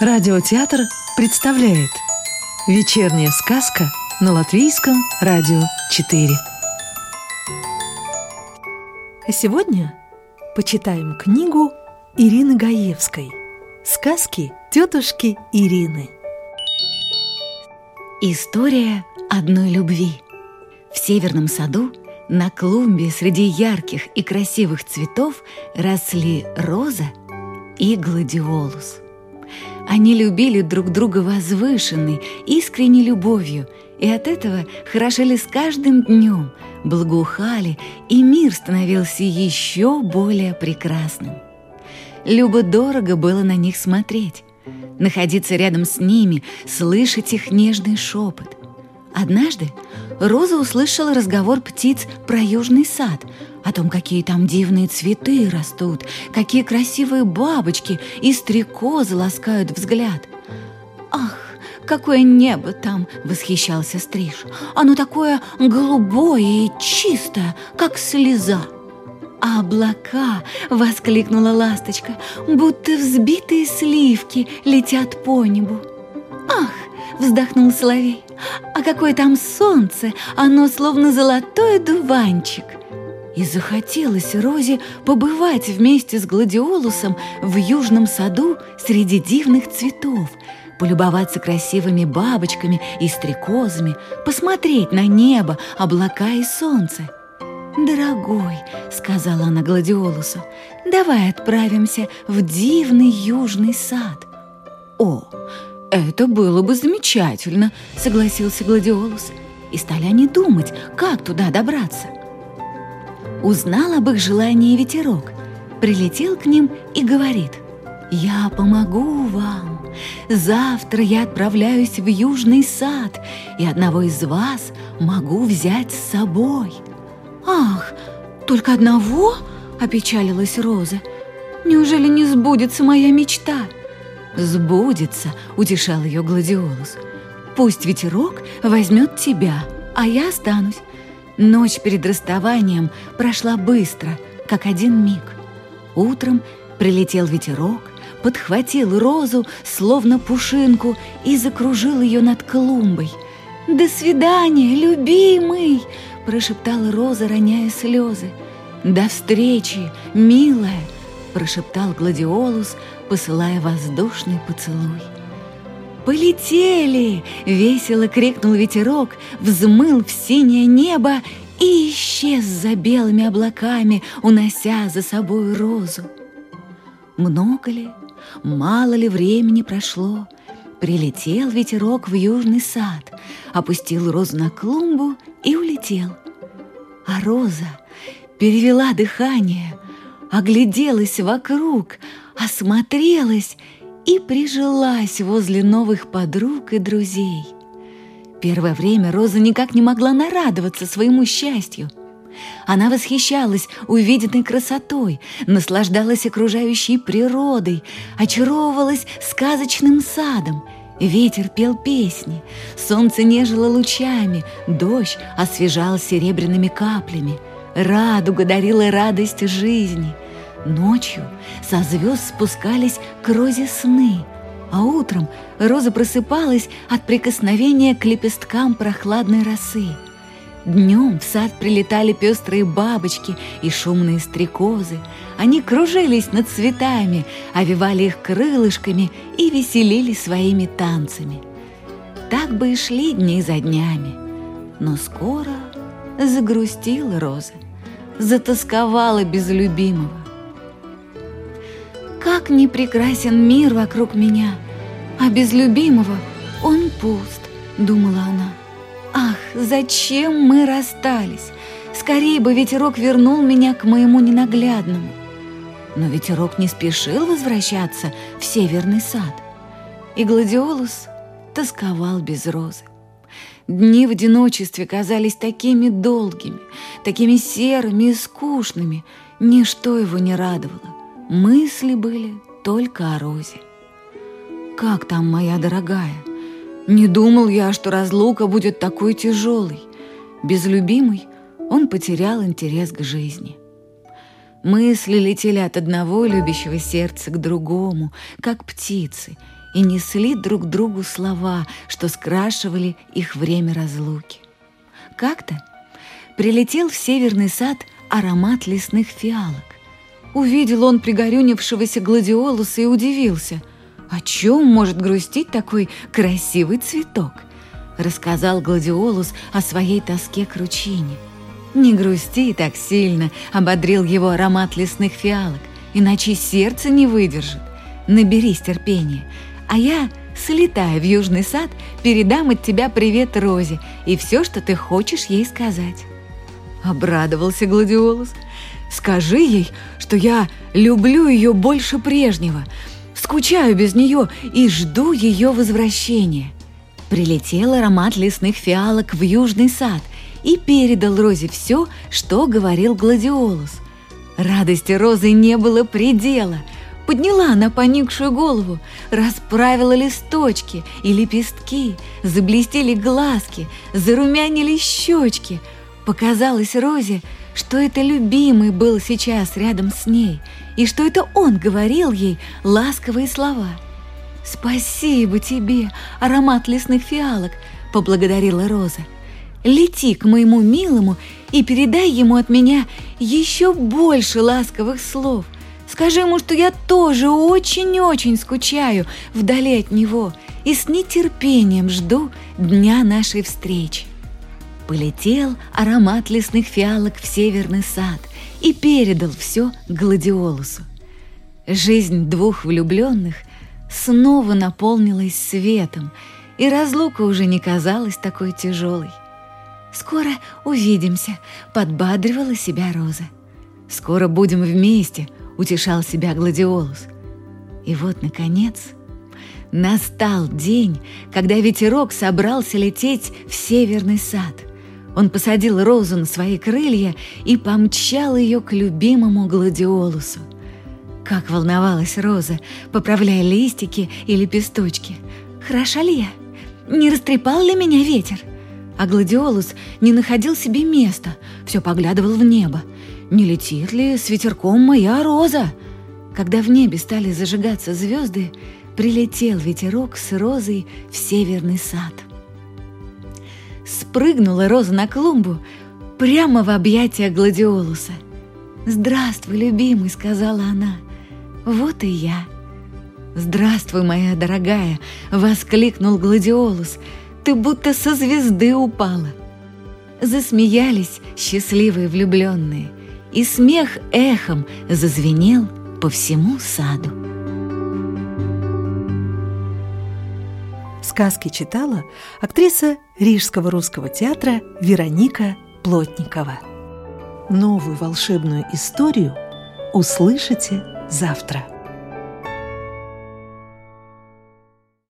Радиотеатр представляет Вечерняя сказка на Латвийском радио 4 А сегодня почитаем книгу Ирины Гаевской «Сказки тетушки Ирины» История одной любви. В северном саду на клумбе среди ярких и красивых цветов росли роза и гладиолус – они любили друг друга возвышенной, искренней любовью, и от этого хорошели с каждым днем, благоухали, и мир становился еще более прекрасным. Любо-дорого было на них смотреть, находиться рядом с ними, слышать их нежный шепот. Однажды Роза услышала разговор птиц про южный сад, о том, какие там дивные цветы растут, какие красивые бабочки и стрекозы ласкают взгляд. «Ах, какое небо там!» — восхищался Стриж. «Оно такое голубое и чистое, как слеза!» «А облака!» — воскликнула ласточка, будто взбитые сливки летят по небу. «Ах!» — вздохнул Соловей. «А какое там солнце! Оно словно золотой дуванчик!» И захотелось Розе побывать вместе с Гладиолусом в южном саду среди дивных цветов, полюбоваться красивыми бабочками и стрекозами, посмотреть на небо, облака и солнце. «Дорогой», — сказала она Гладиолусу, — «давай отправимся в дивный южный сад». «О, «Это было бы замечательно», — согласился Гладиолус. И стали они думать, как туда добраться. Узнал об их желании ветерок, прилетел к ним и говорит, «Я помогу вам. Завтра я отправляюсь в южный сад, и одного из вас могу взять с собой». «Ах, только одного?» — опечалилась Роза. «Неужели не сбудется моя мечта?» «Сбудется», — утешал ее Гладиолус. «Пусть ветерок возьмет тебя, а я останусь». Ночь перед расставанием прошла быстро, как один миг. Утром прилетел ветерок, подхватил розу, словно пушинку, и закружил ее над клумбой. «До свидания, любимый!» – прошептала роза, роняя слезы. «До встречи, милая!» – прошептал Гладиолус, посылая воздушный поцелуй. «Полетели!» — весело крикнул ветерок, взмыл в синее небо и исчез за белыми облаками, унося за собой розу. Много ли, мало ли времени прошло, прилетел ветерок в южный сад, опустил розу на клумбу и улетел. А роза перевела дыхание, огляделась вокруг, осмотрелась и прижилась возле новых подруг и друзей. Первое время Роза никак не могла нарадоваться своему счастью. Она восхищалась увиденной красотой, наслаждалась окружающей природой, очаровывалась сказочным садом. Ветер пел песни, солнце нежило лучами, дождь освежал серебряными каплями, радуга дарила радость жизни — Ночью со звезд спускались к Розе сны, а утром Роза просыпалась от прикосновения к лепесткам прохладной росы. Днем в сад прилетали пестрые бабочки и шумные стрекозы. Они кружились над цветами, овивали их крылышками и веселили своими танцами. Так бы и шли дни за днями. Но скоро загрустила Роза, затасковала без любимого. Как не прекрасен мир вокруг меня, а без любимого он пуст, думала она. Ах, зачем мы расстались? Скорее бы ветерок вернул меня к моему ненаглядному. Но ветерок не спешил возвращаться в северный сад. И Гладиолус тосковал без розы. Дни в одиночестве казались такими долгими, такими серыми и скучными. Ничто его не радовало. Мысли были только о Розе. «Как там, моя дорогая? Не думал я, что разлука будет такой тяжелой. Без любимой он потерял интерес к жизни». Мысли летели от одного любящего сердца к другому, как птицы, и несли друг другу слова, что скрашивали их время разлуки. Как-то прилетел в северный сад аромат лесных фиалок. Увидел он пригорюнившегося гладиолуса и удивился. О чем может грустить такой красивый цветок? Рассказал гладиолус о своей тоске к ручине. «Не грусти так сильно», — ободрил его аромат лесных фиалок, «иначе сердце не выдержит. Наберись терпения, а я слетаю в южный сад, передам от тебя привет Розе и все, что ты хочешь ей сказать». Обрадовался гладиолус. «Скажи ей, что я люблю ее больше прежнего, скучаю без нее и жду ее возвращения». Прилетел аромат лесных фиалок в южный сад и передал Розе все, что говорил гладиолус. Радости Розы не было предела – Подняла она поникшую голову, расправила листочки и лепестки, заблестели глазки, зарумянили щечки. Показалось Розе, что это любимый был сейчас рядом с ней, и что это он говорил ей ласковые слова. «Спасибо тебе, аромат лесных фиалок!» – поблагодарила Роза. «Лети к моему милому и передай ему от меня еще больше ласковых слов – Скажи ему, что я тоже очень-очень скучаю вдали от него и с нетерпением жду дня нашей встречи. Полетел аромат лесных фиалок в северный сад и передал все гладиолусу. Жизнь двух влюбленных снова наполнилась светом, и разлука уже не казалась такой тяжелой. «Скоро увидимся», — подбадривала себя Роза. «Скоро будем вместе», утешал себя Гладиолус. И вот, наконец, настал день, когда ветерок собрался лететь в северный сад. Он посадил Розу на свои крылья и помчал ее к любимому Гладиолусу. Как волновалась Роза, поправляя листики и лепесточки. «Хороша ли я? Не растрепал ли меня ветер?» А Гладиолус не находил себе места, все поглядывал в небо. Не летит ли с ветерком моя роза? Когда в небе стали зажигаться звезды, прилетел ветерок с розой в северный сад. Спрыгнула роза на клумбу прямо в объятия гладиолуса. «Здравствуй, любимый», — сказала она. «Вот и я». «Здравствуй, моя дорогая!» — воскликнул гладиолус. «Ты будто со звезды упала!» Засмеялись счастливые влюбленные и смех эхом зазвенел по всему саду. Сказки читала актриса Рижского русского театра Вероника Плотникова. Новую волшебную историю услышите завтра.